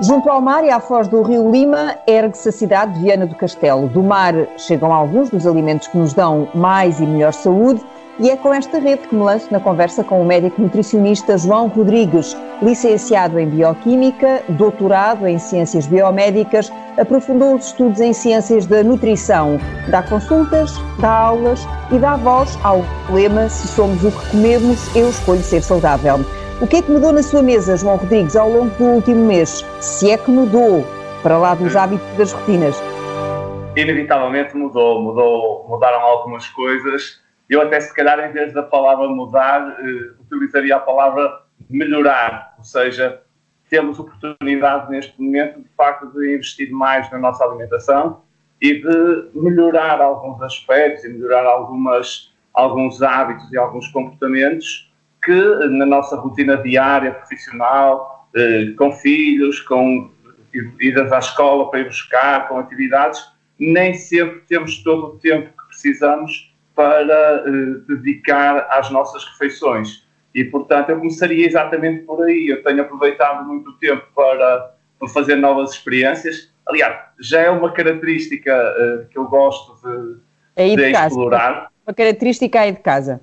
Junto ao mar e à foz do rio Lima, ergue-se a cidade de Viana do Castelo. Do mar chegam alguns dos alimentos que nos dão mais e melhor saúde e é com esta rede que me lanço na conversa com o médico nutricionista João Rodrigues, licenciado em Bioquímica, doutorado em Ciências Biomédicas, aprofundou os estudos em Ciências da Nutrição, dá consultas, dá aulas e dá voz ao lema Se somos o que comemos, eu escolho ser saudável. O que é que mudou na sua mesa, João Rodrigues, ao longo do último mês? Se é que mudou, para lá dos hábitos das rotinas? Inevitavelmente mudou, mudou mudaram algumas coisas. Eu até se calhar em vez da palavra mudar, eh, utilizaria a palavra melhorar, ou seja, temos oportunidade neste momento de facto de investir mais na nossa alimentação e de melhorar alguns aspectos e melhorar algumas, alguns hábitos e alguns comportamentos que na nossa rotina diária, profissional, eh, com filhos, com idas à escola para ir buscar, com atividades, nem sempre temos todo o tempo que precisamos para eh, dedicar às nossas refeições. E, portanto, eu começaria exatamente por aí. Eu tenho aproveitado muito tempo para, para fazer novas experiências. Aliás, já é uma característica uh, que eu gosto de, de, de explorar. Uma característica aí de casa.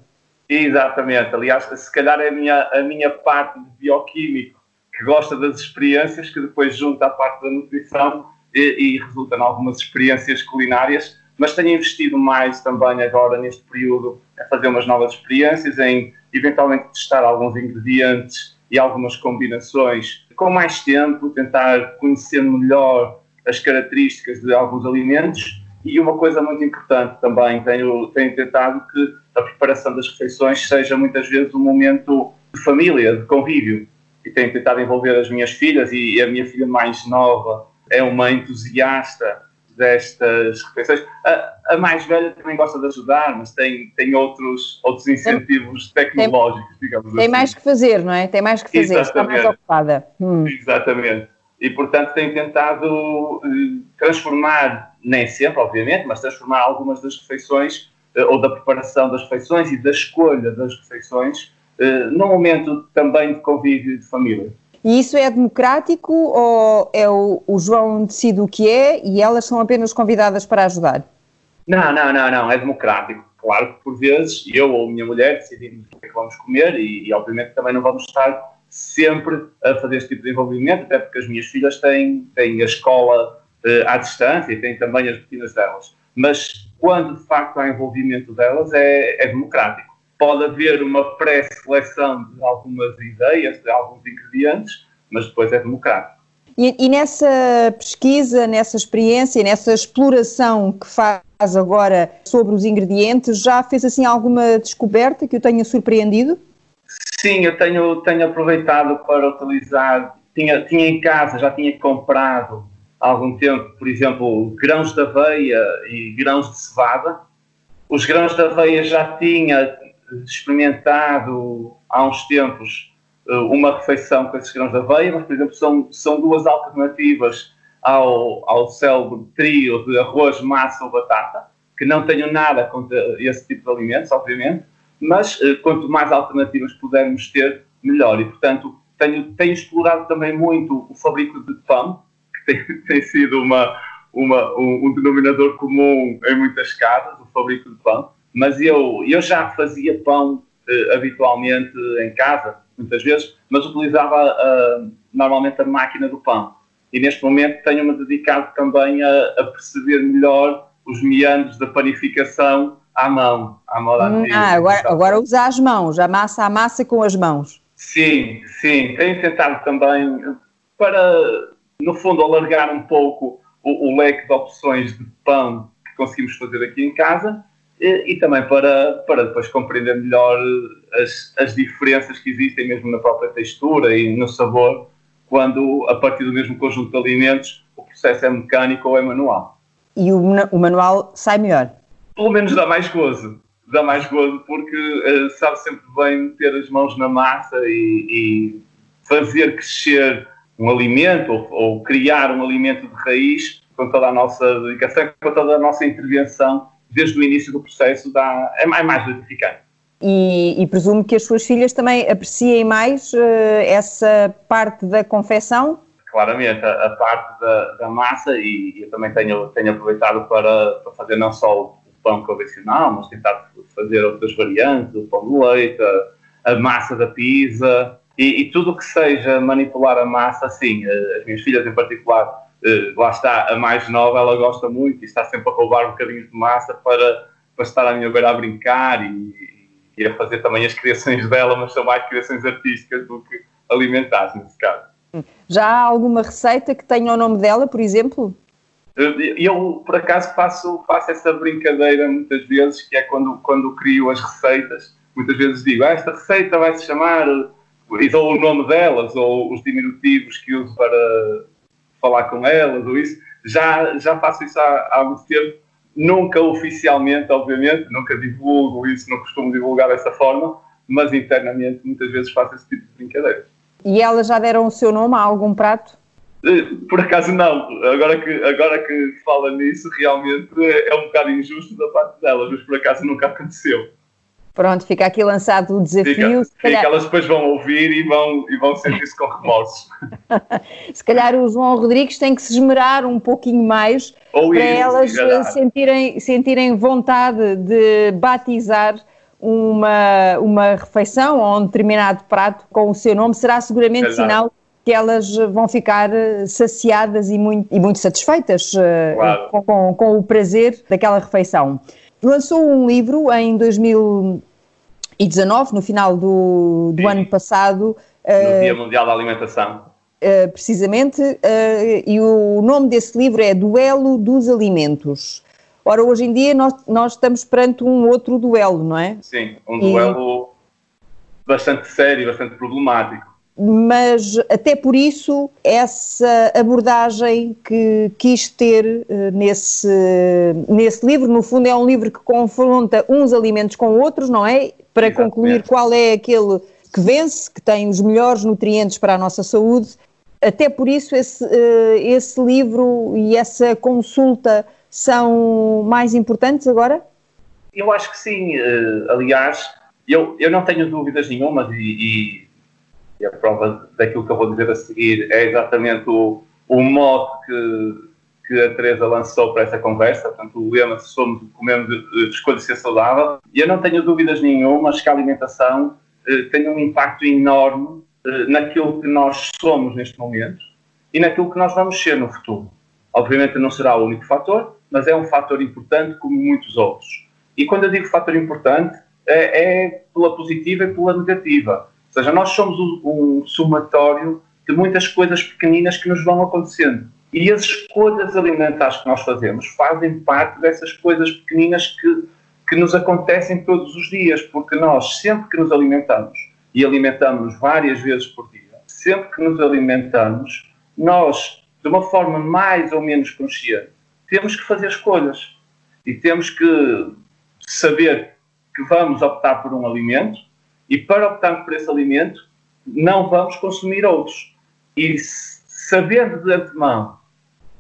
Exatamente. Aliás, se calhar é a minha, a minha parte de bioquímico que gosta das experiências, que depois junta a parte da nutrição e, e resulta em algumas experiências culinárias, mas tenho investido mais também agora neste período a fazer umas novas experiências, em eventualmente testar alguns ingredientes e algumas combinações com mais tempo, tentar conhecer melhor as características de alguns alimentos e uma coisa muito importante também, tenho, tenho tentado que a preparação das refeições seja muitas vezes um momento de família, de convívio. E tenho tentado envolver as minhas filhas e a minha filha mais nova é uma entusiasta destas refeições. A, a, mais velha também gosta de ajudar, mas tem, tem outros, outros incentivos tem, tecnológicos, digamos tem assim. Tem mais que fazer, não é? Tem mais que fazer, Exatamente. está mais ocupada. Hum. Exatamente. E, portanto, tenho tentado uh, transformar, nem sempre, obviamente, mas transformar algumas das refeições uh, ou da preparação das refeições e da escolha das refeições uh, num momento também de convívio de família. E isso é democrático ou é o, o João decide o que é e elas são apenas convidadas para ajudar? Não, não, não, não, é democrático. Claro que por vezes eu ou a minha mulher decidimos o que é que vamos comer e, e obviamente também não vamos estar sempre a fazer este tipo de envolvimento, até porque as minhas filhas têm, têm a escola à distância e têm também as rotinas delas. Mas quando de facto há envolvimento delas, é, é democrático. Pode haver uma pré-seleção de algumas ideias, de alguns ingredientes, mas depois é democrático. E, e, nessa pesquisa, nessa experiência, nessa exploração que faz agora sobre os ingredientes, já fez assim alguma descoberta que o tenha surpreendido? Sim, eu tenho, tenho aproveitado para utilizar. Tinha, tinha em casa, já tinha comprado há algum tempo, por exemplo, grãos de aveia e grãos de cevada. Os grãos de aveia já tinha experimentado há uns tempos eh, uma refeição com esses grãos de aveia, mas, por exemplo, são, são duas alternativas ao, ao célebre trio de arroz, massa ou batata, que não tenho nada contra esse tipo de alimentos, obviamente, mas uh, quanto mais alternativas pudermos ter, melhor. E, portanto, tenho, tenho explorado também muito o fabrico de pão, tem, tem sido uma, uma, um, um, denominador comum em muitas casas, o fabrico de pão, mas eu, eu já fazia pão uh, habitualmente em casa, muitas vezes, mas utilizava uh, normalmente a máquina do pão. E neste momento tenho-me dedicado também a, a perceber melhor os meandros da panificação à mão, à moda hum, antiga. Ah, agora, agora usa as mãos, a massa a massa com as mãos. Sim, sim. Tenho tentado também para, no fundo, alargar um pouco o, o leque de opções de pão que conseguimos fazer aqui em casa e, e também para, para depois compreender melhor as, as diferenças que existem mesmo na própria textura e no sabor quando, a partir do mesmo conjunto de alimentos, o processo é mecânico ou é manual. E o, o manual sai melhor? pelo menos dá mais gozo. Dá mais gozo porque uh, sabe sempre bem meter as mãos na massa e, e fazer crescer um alimento ou, ou, criar um alimento de raiz com toda a nossa dedicação, com toda a nossa intervenção desde o início do processo dá, é mais, mais gratificante. E, e, presumo que as suas filhas também apreciem mais uh, essa parte da confecção? claramente, a, a parte da, da massa e, e, eu também tenho, tenho aproveitado para, para fazer não só o pão convencional, mas tentar fazer outras variantes, o pão de leite, a, a massa da pizza e, e tudo o que seja manipular a massa, sim, eh, as minhas filhas em particular, eh, lá está, a mais nova, ela gosta muito e está sempre a roubar um bocadinho de massa para, para estar à minha beira a brincar e, e a fazer também as criações dela, mas são mais criações artísticas do que alimentares, nesse caso. Já há alguma receita que tenha o nome dela, por exemplo? Eu, por acaso, faço, faço essa brincadeira muitas vezes, que é quando, quando crio as receitas, muitas vezes digo, ah, esta receita vai se chamar, e dou o nome delas, ou os diminutivos que uso para falar com elas, ou isso. Já, já faço isso há, há muito tempo, nunca oficialmente, obviamente, nunca divulgo isso, não costumo divulgar dessa forma, mas internamente muitas vezes faço esse tipo de brincadeira. E elas já deram o seu nome a algum prato? Eh, por acaso não. Agora que, agora que fala nisso, realmente é um bocado injusto da parte delas, mas por acaso nunca aconteceu. Pronto, fica aqui lançado o desafio. Fica, fica elas depois vão ouvir e vão, e vão sentir-se com remorsos. se calhar o João Rodrigues tem que se esmerar um pouquinho mais Ou para elas sentirem, sentirem vontade de batizar uma, uma refeição ou um determinado prato com o seu nome. Será seguramente Exato. sinal que elas vão ficar saciadas e muito, e muito satisfeitas eh, claro. com, com, com o prazer daquela refeição lançou um livro em 2019, no final do, do ano passado. No uh, Dia Mundial da Alimentação. Uh, precisamente, uh, e o nome desse livro é Duelo dos Alimentos. Ora, hoje em dia nós, nós estamos perante um outro duelo, não é? Sim, um duelo e... bastante sério, bastante problemático mas até por isso essa abordagem que quis ter uh, nesse, nesse livro, no fundo é um livro que confronta uns alimentos com outros, não é? Para Exatamente. concluir qual é aquele que vence, que tem os melhores nutrientes para a nossa saúde. Até por isso esse, uh, esse livro e essa consulta são mais importantes agora? Eu acho que sim. Uh, aliás, eu, eu não tenho dúvidas nenhumas e, e e a prova daquilo que eu vou dizer a seguir é exatamente o, o mote que, que a Teresa lançou para essa conversa, portanto, o lema somos comemos, escolhe ser saudável, e eu não tenho dúvidas nenhumas que a alimentação eh, tem um impacto enorme eh, naquilo que nós somos neste momento e naquilo que nós vamos ser no futuro. Obviamente não será o único fator, mas é um fator importante como muitos outros. E quando eu digo fator importante, é, é pela positiva e pela negativa. Ou seja, nós somos um, um somatório de muitas coisas pequeninas que nos vão acontecendo. E as escolhas alimentares que nós fazemos fazem parte dessas coisas pequeninas que, que nos acontecem todos os dias, porque nós, sempre que nos alimentamos, e alimentamos várias vezes por dia, sempre que nos alimentamos, nós, de uma forma mais ou menos consciente, temos que fazer escolhas. E temos que saber que vamos optar por um alimento e para optarmos por esse alimento, não vamos consumir outros. E sabendo de antemão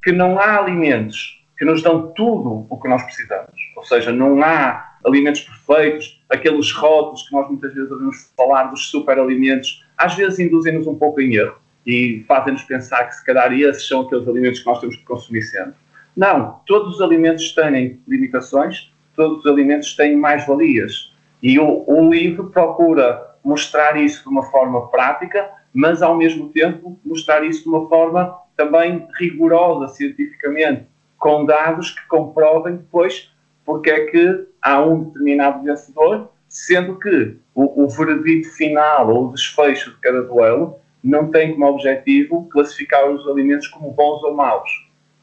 que não há alimentos que nos dão tudo o que nós precisamos, ou seja, não há alimentos perfeitos, aqueles rótulos que nós muitas vezes ouvimos falar dos superalimentos, às vezes induzem-nos um pouco em erro e fazem-nos pensar que se calhar esses são aqueles alimentos que nós temos que consumir sempre. Não, todos os alimentos têm limitações, todos os alimentos têm mais-valias. E o, o livro procura mostrar isso de uma forma prática, mas ao mesmo tempo mostrar isso de uma forma também rigorosa cientificamente, com dados que comprovem depois porque é que há um determinado vencedor, sendo que o, o veredito final ou o desfecho de cada duelo não tem como objetivo classificar os alimentos como bons ou maus.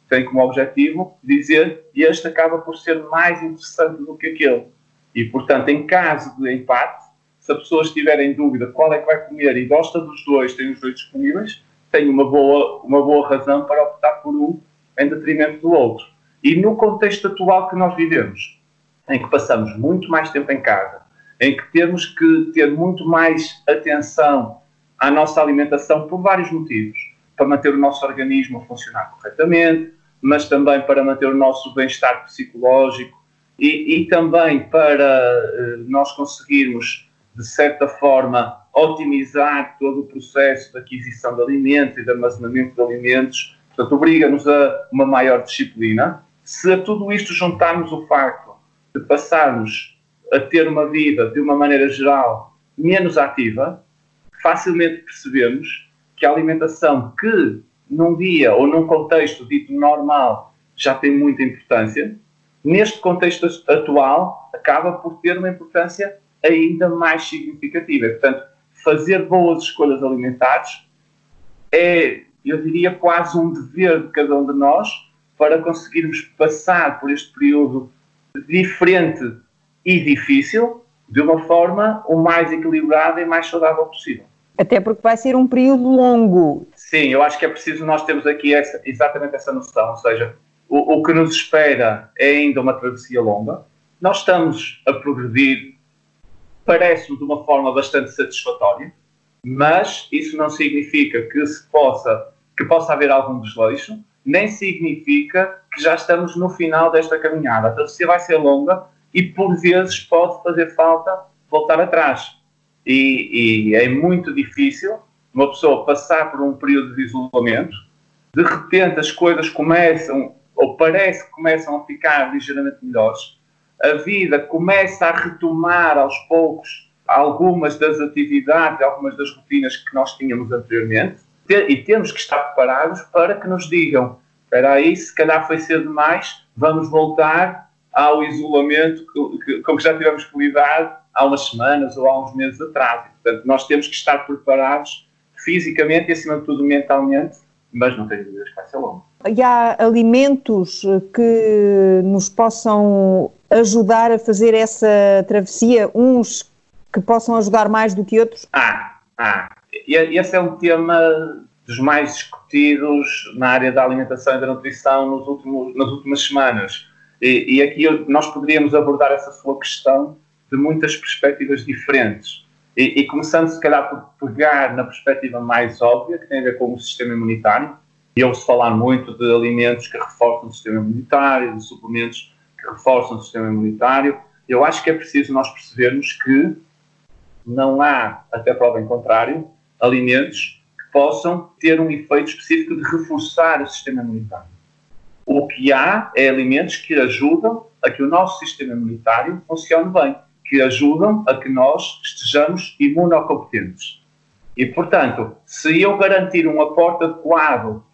Tem como objetivo dizer este acaba por ser mais interessante do que aquele. E, portanto, em caso de empate, se a pessoa estiver em dúvida qual é que vai comer e gosta dos dois, tem os dois disponíveis, tem uma boa, uma boa razão para optar por um em detrimento do outro. E no contexto atual que nós vivemos, em que passamos muito mais tempo em casa, em que temos que ter muito mais atenção à nossa alimentação por vários motivos, para manter o nosso organismo a funcionar corretamente, mas também para manter o nosso bem-estar psicológico, e, e também para uh, nós conseguirmos de certa forma, otimizar todo o processo de aquisição de alimentos e de armazenamento de alimentos. Portanto, obriga-nos a uma maior disciplina. Se a tudo isto juntarmos o facto de passarmos a ter uma vida, de uma maneira geral, menos ativa, facilmente percebemos que a alimentação que num dia ou num contexto dito normal já tem muita importância, neste contexto atual acaba por ter uma importância ainda mais significativa. Portanto, fazer boas escolhas alimentares é, eu diria, quase um dever de cada um de nós para conseguirmos passar por este período diferente e difícil de uma forma o mais equilibrada e mais saudável possível. Até porque vai ser um período longo. Sim, eu acho que é preciso nós termos aqui essa, exatamente essa noção, ou seja, o, o que nos espera é ainda uma travessia longa. Nós estamos a progredir, parece-me de uma forma bastante satisfatória, mas isso não significa que se possa que possa haver algum desleixo, nem significa que já estamos no final desta caminhada. A travessia vai ser longa e por vezes pode fazer falta voltar atrás. E, e, é muito difícil uma pessoa passar por um período de isolamento, de repente as coisas começam, ou parece que começam a ficar ligeiramente melhores, a vida começa a retomar aos poucos algumas das atividades, algumas das rotinas que nós tínhamos anteriormente, e temos que estar preparados para que nos digam: espera aí, se calhar foi cedo demais, vamos voltar ao isolamento com que já tivemos que lidar há umas semanas ou há uns meses atrás. Portanto, nós temos que estar preparados fisicamente e, acima de tudo, mentalmente, mas não tenho dúvidas que vai ser longo. E há alimentos que nos possam ajudar a fazer essa travessia, uns que possam ajudar mais do que outros? Ah, ah. Esse é um tema dos mais discutidos na área da alimentação e da nutrição nos últimos, nas últimas semanas. E, e aqui nós poderíamos abordar essa sua questão de muitas perspectivas diferentes. E, e, começando, se calhar, por pegar na perspectiva mais óbvia, que tem a ver com o sistema imunitário, e ouve-se falar muito de alimentos que reforçam o sistema imunitário, de suplementos que reforçam o sistema imunitário. Eu acho que é preciso nós percebermos que não há, até prova em contrário, alimentos que possam ter um efeito específico de reforçar o sistema imunitário. O que há é alimentos que ajudam a que o nosso sistema imunitário funcione bem que ajudam a que nós estejamos imunocompetentes. E, portanto, se eu garantir um aporte adequado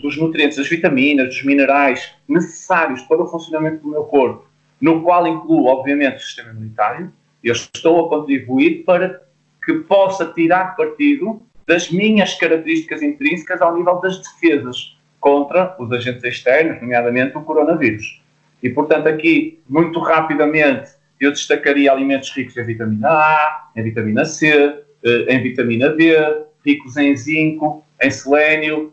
dos nutrientes, das vitaminas, dos minerais necessários para o funcionamento do meu corpo, no qual incluo, obviamente, o sistema imunitário, eu estou a contribuir para que possa tirar partido das minhas características intrínsecas ao nível das defesas contra os agentes externos, nomeadamente o coronavírus. E, portanto, aqui, muito rapidamente, eu destacaria alimentos ricos em vitamina A, em vitamina C, eh, em vitamina D, ricos em zinco, em selênio,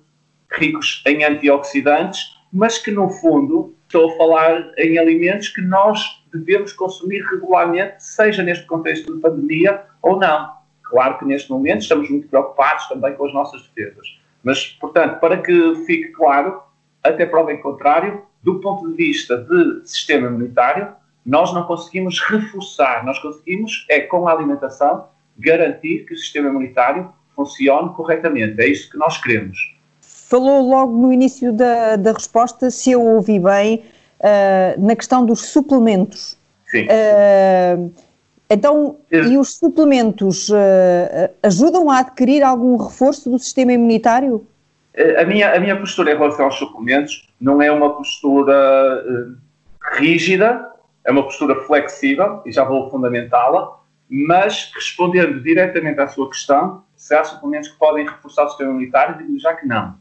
ricos em antioxidantes, mas que no fundo estou a falar em alimentos que nós devemos consumir regularmente, seja neste contexto de pandemia ou não. Claro que neste momento estamos muito preocupados também com as nossas defesas. Mas, portanto, para que fique claro, até prova em contrário, do ponto de vista de sistema imunitário, nós não conseguimos reforçar, nós conseguimos, é com a alimentação, garantir que o sistema imunitário funcione corretamente. É isso que nós queremos. Falou logo no início da, da resposta, se eu ouvi bem, uh, na questão dos suplementos. Sim. Uh, então, e os suplementos uh, ajudam a adquirir algum reforço do sistema imunitário? A minha, a minha postura em relação aos suplementos não é uma postura rígida, é uma postura flexível, e já vou fundamentá-la, mas respondendo diretamente à sua questão, se há suplementos que podem reforçar o sistema imunitário, digo já que não.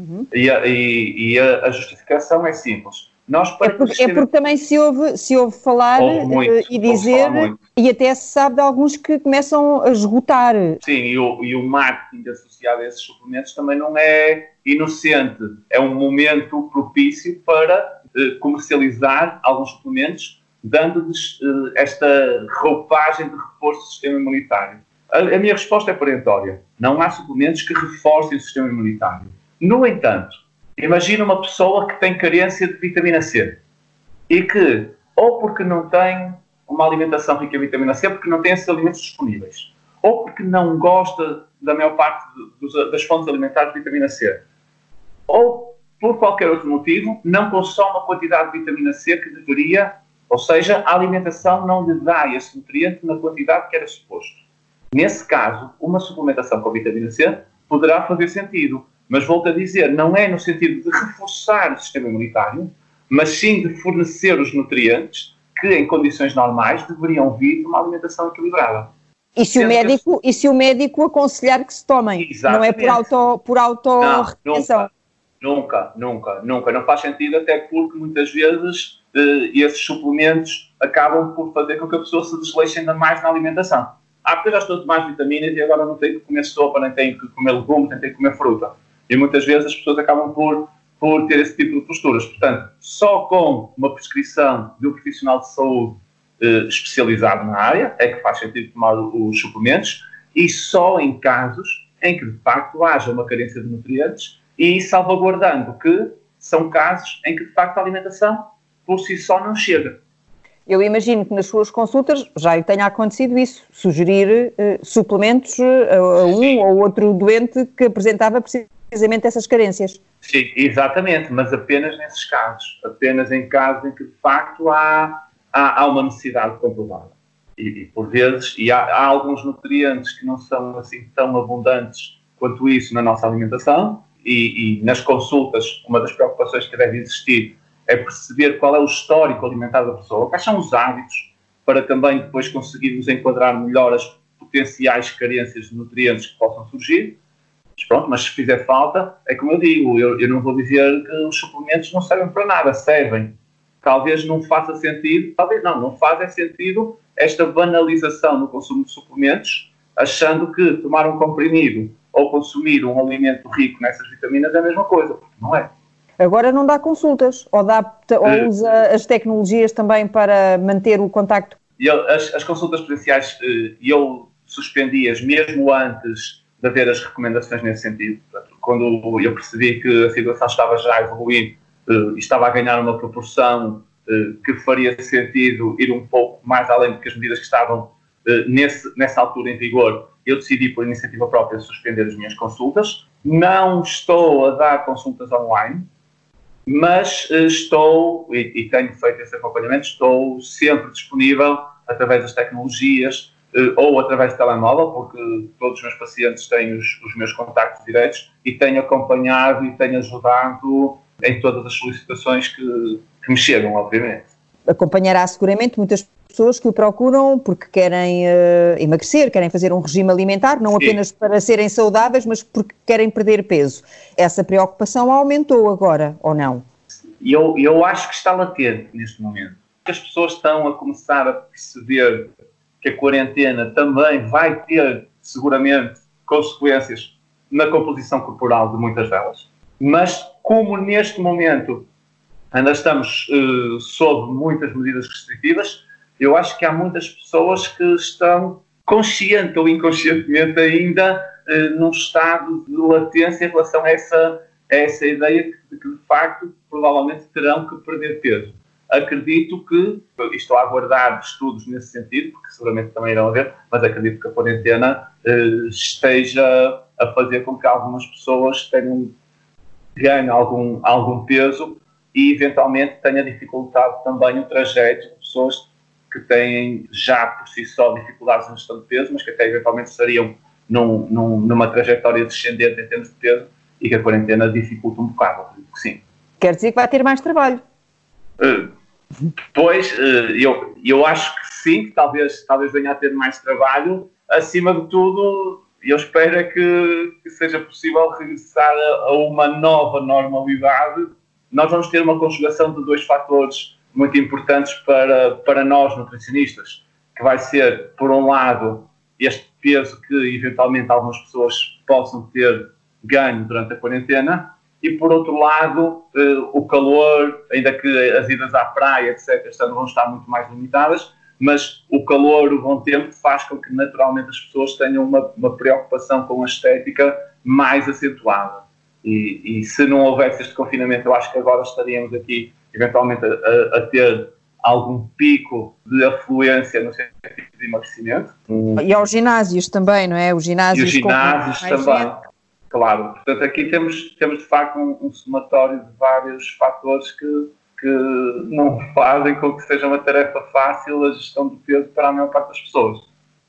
Uhum. E, a, e, e a, a, justificação é simples. Nós, é, porque, sistema... é porque também se ouve, se ouve falar muito, uh, e dizer, e até se sabe de alguns que começam a esgotar. Sim, e o, e o marketing associado a esses suplementos também não é inocente. É um momento propício para comercializar alguns suplementos, dando-lhes uh, esta roupagem de reforço do sistema imunitário. A, a, minha resposta é perentória. Não há suplementos que reforcem o sistema imunitário. No entanto, imagina uma pessoa que tem carência de vitamina C e que, ou porque não tem uma alimentação rica em vitamina C porque não tem esses alimentos disponíveis. Ou porque não gosta da maior parte das fontes alimentares de vitamina C. Ou por qualquer outro motivo, não consome a quantidade de vitamina C que deveria, ou seja, a alimentação não lhe dá esse nutriente na quantidade que era suposto. Nesse caso, uma suplementação com vitamina C poderá fazer sentido, mas volto a dizer, não é no sentido de reforçar o sistema imunitário, mas sim de fornecer os nutrientes que, em condições normais, deveriam vir de uma alimentação equilibrada. E se, o médico, e se o médico aconselhar que se tomem, Exatamente. não é por auto, por auto não, nunca, nunca, nunca, nunca. Não faz sentido, até porque muitas vezes eh, esses suplementos acabam por fazer com que a pessoa se desleixe ainda mais na alimentação. Ah, porque eu já estou a tomar vitaminas e agora não tenho que comer sopa, nem tenho que comer legumes, nem tenho que comer fruta. E muitas vezes as pessoas acabam por por ter esse tipo de posturas. Portanto, só com uma prescrição de um profissional de saúde eh, especializado na área é que faz sentido tomar os suplementos e só em casos em que de facto haja uma carência de nutrientes e salvaguardando que são casos em que de facto a alimentação por si só não chega. Eu imagino que nas suas consultas já lhe tenha acontecido isso, sugerir eh, suplementos eh, a um ou outro doente que apresentava precisamente essas carências. Sim, exatamente, mas apenas nesses casos, apenas em casos em que de facto há, há, há uma necessidade comprovada. E, e, por vezes, e há, há, alguns nutrientes que não são assim tão abundantes quanto isso na nossa alimentação, e, e nas consultas, uma das preocupações que deve existir é perceber qual é o histórico alimentar da pessoa, quais são os hábitos, para também depois conseguirmos enquadrar melhor as potenciais carências de nutrientes que possam surgir mas pronto, mas se fizer falta, é como eu digo, eu, eu não vou dizer que os suplementos não servem para nada, servem. Talvez não faça sentido, talvez não, não faz é sentido esta banalização no consumo de suplementos, achando que tomar um comprimido ou consumir um alimento rico nessas vitaminas é a mesma coisa, não é. Agora não dá consultas, ou, dá, ou uh, usa as tecnologias também para manter o contacto? Eu, as, as consultas presenciais uh, eu suspendi-as mesmo antes de haver as recomendações nesse sentido. Portanto, quando eu percebi que a situação estava já a evoluir uh, e estava a ganhar uma proporção uh, que faria sentido ir um pouco mais além do que as medidas que estavam uh, nesse, nessa altura em vigor, eu decidi, por iniciativa própria, suspender as minhas consultas. Não estou a dar consultas online, mas estou, e, e tenho feito esse acompanhamento, estou sempre disponível através das tecnologias, eh, ou através de telemóvel, porque todos os meus pacientes têm os, os meus contactos diretos e tenho acompanhado e tenho ajudado em todas as solicitações que, que me chegam, obviamente. Acompanhará seguramente muitas pessoas que o procuram porque querem uh, emagrecer, querem fazer um regime alimentar, não Sim. apenas para serem saudáveis, mas porque querem perder peso. Essa preocupação aumentou agora, ou não? Eu, eu acho que está latente neste momento. As pessoas estão a começar a perceber que a quarentena também vai ter, seguramente, consequências na composição corporal de muitas delas. Mas, como neste momento ainda estamos uh, sob muitas medidas restritivas, eu acho que há muitas pessoas que estão consciente ou inconscientemente ainda uh, num estado de latência em relação a essa, a essa ideia de que, de facto, provavelmente terão que perder peso acredito que, estou a aguardar estudos nesse sentido, porque seguramente também irão haver, mas acredito que a quarentena eh, esteja a fazer com que algumas pessoas tenham ganho algum, algum peso e eventualmente tenha dificultado também o trajeto de pessoas que têm já por si só dificuldades na gestão de peso, mas que até eventualmente estariam num, num, numa trajetória descendente em termos de peso e que a quarentena dificulta um bocado, acredito que sim. Quer dizer que vai ter mais trabalho? Uh, Pois, eh, eu, eu acho que sim, que talvez, talvez venha a ter mais trabalho. Acima de tudo, eu espero é que, que seja possível regressar a, a, uma nova normalidade. Nós vamos ter uma conjugação de dois fatores muito importantes para, para nós, nutricionistas, que vai ser, por um lado, este peso que eventualmente algumas pessoas possam ter ganho durante a quarentena, e por outro lado uh, o calor, ainda que as idas à praia, etc., vão estar muito mais limitadas, mas o calor, o bom tempo, faz com que naturalmente as pessoas tenham uma, uma preocupação com a estética mais acentuada. E, e, se não houvesse este confinamento, eu acho que agora estaríamos aqui eventualmente a, a, a ter algum pico de afluência no sentido de emagrecimento. E aos ginásios também, não é? Os ginásios, e os ginásios também. Gente. Claro, portanto aqui temos, temos de facto um, um somatório de vários fatores que, que não fazem com que seja uma tarefa fácil a gestão do peso para a maior parte das pessoas.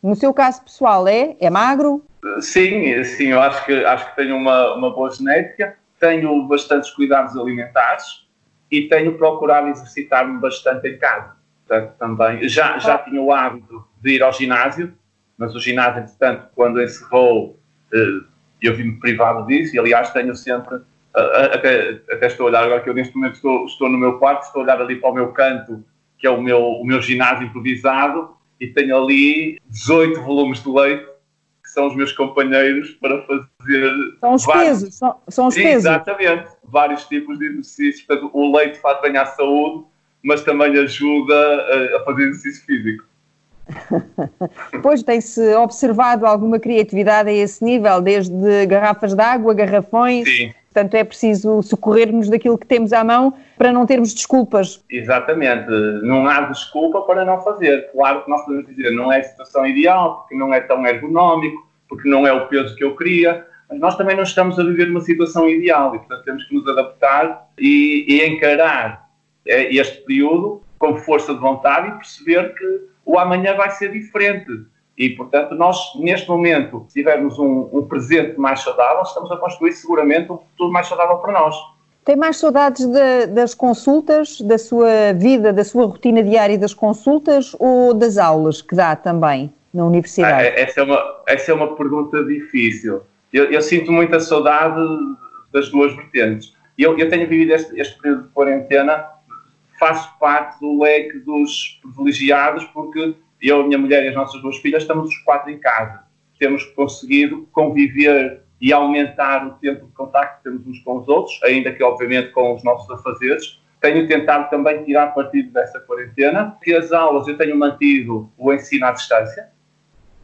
No seu caso pessoal, é? É magro? Sim, sim, eu acho que, acho que tenho uma, uma boa genética, tenho bastantes cuidados alimentares e tenho procurado exercitar-me bastante em casa. Portanto, também, já, já tinha o hábito de ir ao ginásio, mas o ginásio, entretanto, quando encerrou, eh, eu vi-me privado disso e, aliás, tenho sempre, até, até estou a olhar agora que eu neste momento estou, estou no meu quarto, estou a olhar ali para o meu canto, que é o meu, o meu ginásio improvisado, e tenho ali 18 volumes de leite, que são os meus companheiros para fazer. São os vários... pesos, são, são os pesos. Exatamente, vários tipos de exercícios. Portanto, o leite faz bem à saúde, mas também ajuda a, a fazer exercício físico. pois tem-se observado alguma criatividade a esse nível, desde garrafas de água, garrafões. Sim. Portanto, é preciso socorrermos daquilo que temos à mão para não termos desculpas. Exatamente. Não há desculpa para não fazer. Claro que nós podemos dizer não é a situação ideal, porque não é tão ergonómico, porque não é o peso que eu queria, mas nós também não estamos a viver uma situação ideal e, portanto, temos que nos adaptar e, e encarar eh, este período com força de vontade e perceber que o amanhã vai ser diferente. E, portanto, nós, neste momento, se tivermos um, um presente mais saudável, estamos a construir seguramente um futuro mais saudável para nós. Tem mais saudades de, das consultas, da sua vida, da sua rotina diária das consultas ou das aulas que dá também na universidade? Ah, essa, é uma, essa é uma pergunta difícil. Eu, eu sinto muita saudade das duas vertentes. Eu, eu tenho vivido este, este período de quarentena faço parte do leque dos privilegiados porque eu, minha mulher e as nossas duas filhas estamos os quatro em casa. Temos conseguido conviver e aumentar o tempo de contacto que temos uns com os outros, ainda que obviamente com os nossos afazeres. Tenho tentado também tirar partido dessa quarentena. Que as aulas eu tenho mantido o ensino à distância,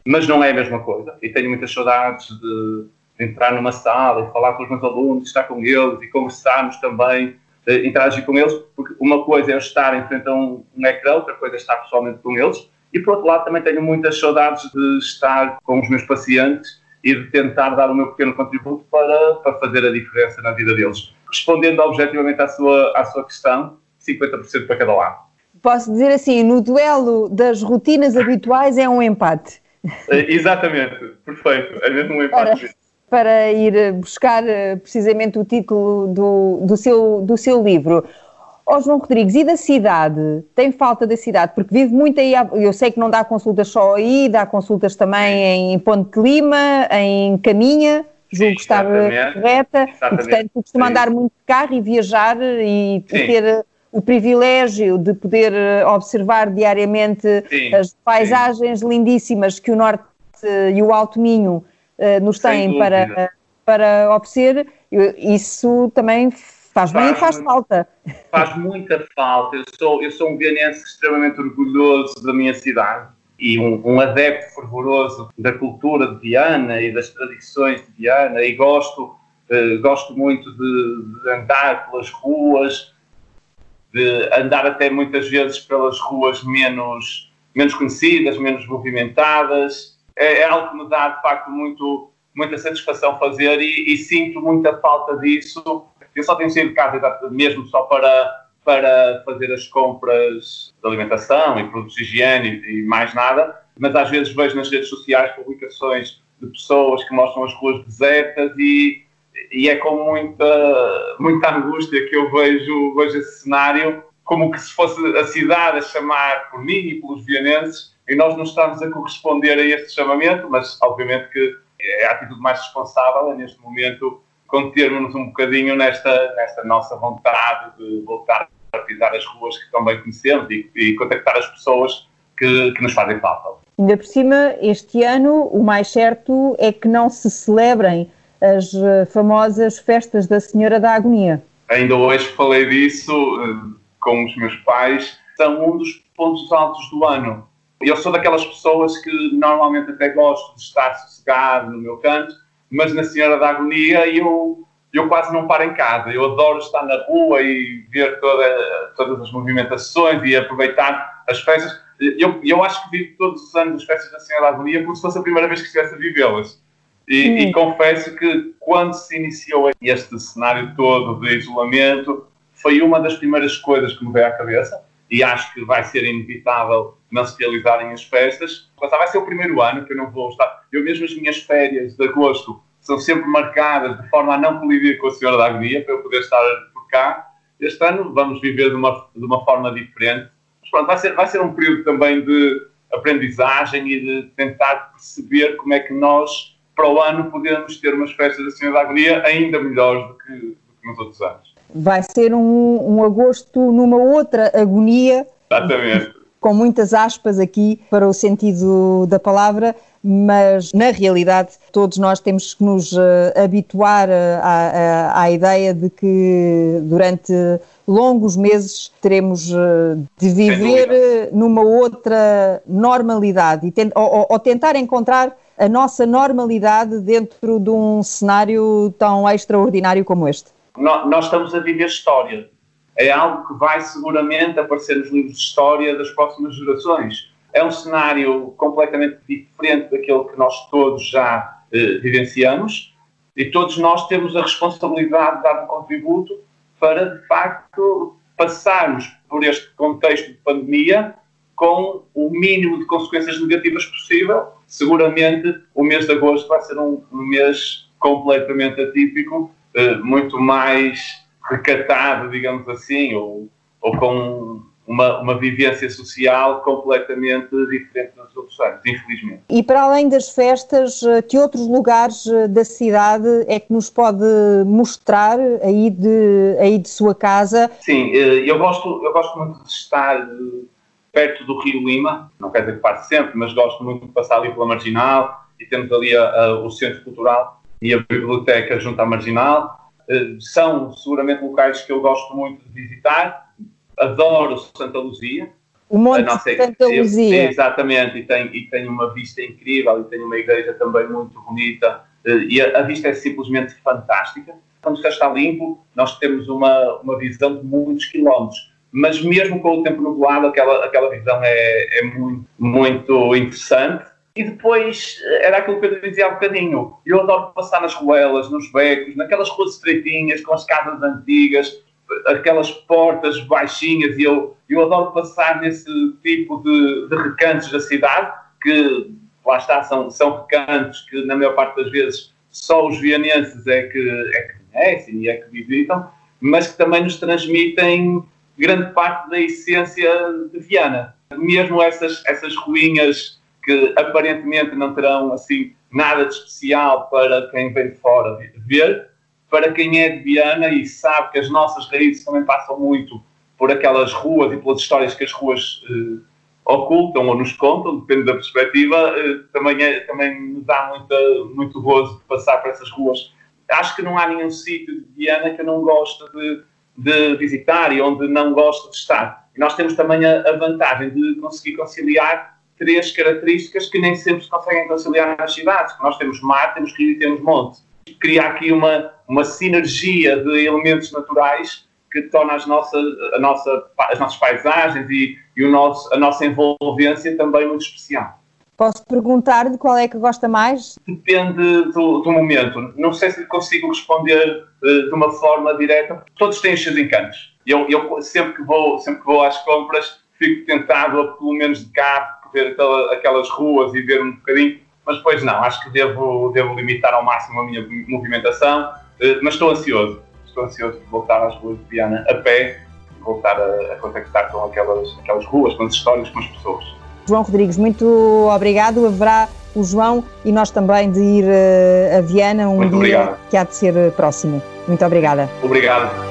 mas não é a mesma coisa. E tenho muitas saudades de entrar numa sala e falar com os meus alunos, estar com eles e conversarmos também interagir com eles, porque uma coisa é estar em frente a um, um ecrã, outra coisa é estar pessoalmente com eles. E por outro lado, também tenho muitas saudades de estar com os meus pacientes e de tentar dar o meu pequeno contributo para, para fazer a diferença na vida deles. Respondendo objetivamente à sua, à sua questão, 50% para cada lado. Posso dizer assim, no duelo das rotinas habituais é um empate. Eh, exatamente, perfeito, é mesmo um empate para ir buscar eh, precisamente o título do, do, seu, do seu livro. Ó João Rodrigues, e da cidade? Tem falta da cidade? Porque vive muito aí, eu sei que não dá consultas só aí, dá consultas também em Ponte de Lima, em Caminha, julgo que está correta, e portanto costuma Sim. andar muito de carro e viajar e, e ter o privilégio de poder eh, observar diariamente Sim. as paisagens Sim. lindíssimas que o Norte e o Alto Minho nos têm para, para oferecer, isso também faz, faz bem e faz falta. Faz muita falta. Eu sou, eu sou um vianense extremamente orgulhoso da minha cidade e um, um, adepto fervoroso da cultura de Viana e das tradições de Viana e gosto, uh, gosto muito de, de, andar pelas ruas, de andar até muitas vezes pelas ruas menos, menos conhecidas, menos movimentadas é, é, algo que me dá de facto muito, muita satisfação fazer e, e, sinto muita falta disso. Eu só tenho saído de casa mesmo só para, para fazer as compras de alimentação e produtos de higiene e, e mais nada, mas às vezes vejo nas redes sociais publicações de pessoas que mostram as ruas desertas e, e é com muita, muita angústia que eu vejo, vejo esse cenário como que se fosse a cidade a chamar por mim e pelos vienenses e nós não estamos a corresponder a este chamamento, mas obviamente que é a atitude mais responsável é neste momento contermos-nos um bocadinho nesta, nesta nossa vontade de voltar a pisar as ruas que tão bem conhecemos e, e contactar as pessoas que, que nos fazem falta. Ainda por cima, este ano, o mais certo é que não se celebrem as eh, famosas festas da Senhora da Agonia. Ainda hoje falei disso uh, com os meus pais. São um dos pontos altos do ano. Eu sou daquelas pessoas que normalmente até gosto de estar sossegado no meu canto, mas na Senhora da Agonia eu eu quase não paro em casa. Eu adoro estar na rua e ver toda, todas as movimentações e aproveitar as festas. Eu, eu acho que vivo todos os anos as festas da Senhora da Agonia como se fosse a primeira vez que estivesse a vivê-las. E, e, confesso que quando se iniciou este cenário todo de isolamento, foi uma das primeiras coisas que me veio à cabeça e acho que vai ser inevitável não se realizarem as festas. Vai ser o primeiro ano que eu não vou estar. Eu mesmo as minhas férias de agosto são sempre marcadas de forma a não colidir com a Senhora da Agonia, para eu poder estar por cá. Este ano vamos viver de uma, de uma forma diferente. Mas pronto, vai ser, vai ser um período também de aprendizagem e de tentar perceber como é que nós, para o ano, podemos ter umas festas da Senhora da Agonia ainda melhores do que, do que nos outros anos. Vai ser um, um agosto numa outra agonia. Exatamente. Com muitas aspas aqui para o sentido da palavra, mas na realidade todos nós temos que nos uh, habituar uh, à, à, ideia de que durante longos meses teremos uh, de viver numa outra normalidade e tent, ou, ou, tentar encontrar a nossa normalidade dentro de um cenário tão extraordinário como este. Nós estamos a viver história. É algo que vai seguramente aparecer nos livros de história das próximas gerações é um cenário completamente diferente daquele que nós todos já eh, vivenciamos e todos nós temos a responsabilidade de dar um contributo para, de facto, passarmos por este contexto de pandemia com o mínimo de consequências negativas possível. Seguramente o mês de agosto vai ser um, um mês completamente atípico, muito mais recatado, digamos assim, ou, ou com uma, uma vivência social completamente diferente dos outros anos, infelizmente. E para além das festas, eh, que outros lugares eh, da cidade é que nos pode mostrar aí de, aí de sua casa? Sim, eh, eu gosto, eu gosto muito de estar perto do Rio Lima, não quer dizer que passe sempre, mas gosto muito de passar ali pela Marginal e temos ali a, a, o Centro Cultural e a Biblioteca junto à Marginal. São seguramente locais que eu gosto muito de visitar adoro Santa Luzia. O Monte nossa, Santa Luzia. Exatamente, e tem, e tem uma vista incrível, e tem uma igreja também muito bonita, eh, e a, a vista é simplesmente fantástica. Quando está limpo, nós temos uma, uma visão de muitos quilómetros, mas mesmo com o tempo nublado, aquela, aquela visão é, é muito, muito interessante. E depois, eh, era aquilo que eu dizia há um bocadinho, eu adoro passar nas ruelas, nos becos, naquelas ruas estreitinhas, com as casas antigas, aquelas portas baixinhas e eu, eu adoro passar nesse tipo de, de recantos da cidade, que lá está, são, são recantos que na maior parte das vezes só os vianenses é que, é que conhecem e é que visitam, mas que também nos transmitem grande parte da essência de Viana. Mesmo essas, essas ruínas que aparentemente não terão assim nada de especial para quem vem fora ver, para quem é de Viana e sabe que as nossas raízes também passam muito por aquelas ruas e pelas histórias que as ruas eh, ocultam ou nos contam, depende da perspectiva, eh, também, é, também me dá muita, muito gozo de passar por essas ruas. Acho que não há nenhum sítio de Viana que eu não gosto de, de visitar e onde não gosto de estar. E nós temos também a, a vantagem de conseguir conciliar três características que nem sempre se conseguem conciliar nas cidades. Nós temos mar, temos rio e temos monte criar aqui uma, uma sinergia de elementos naturais que torna as nossas, a nossa, as nossas paisagens e, e o nosso, a nossa envolvência também muito especial. Posso perguntar de qual é que gosta mais? Depende do, do momento. Não sei se consigo responder uh, de uma forma direta. Todos têm os seus encantos. Eu, eu sempre, que vou, sempre que vou às compras fico tentado a, pelo menos de cá, ver aquela, aquelas ruas e ver um bocadinho mas depois não, acho que devo, devo limitar ao máximo a minha movimentação, eh, mas estou ansioso, estou ansioso de voltar às ruas de Viana a pé e voltar a, a contactar com aquelas, aquelas ruas, com as histórias, com as pessoas. João Rodrigues, muito obrigado. Haverá o João e nós também de ir eh, a Viana um muito dia obrigado. que há de ser próximo. Muito obrigada. Obrigado.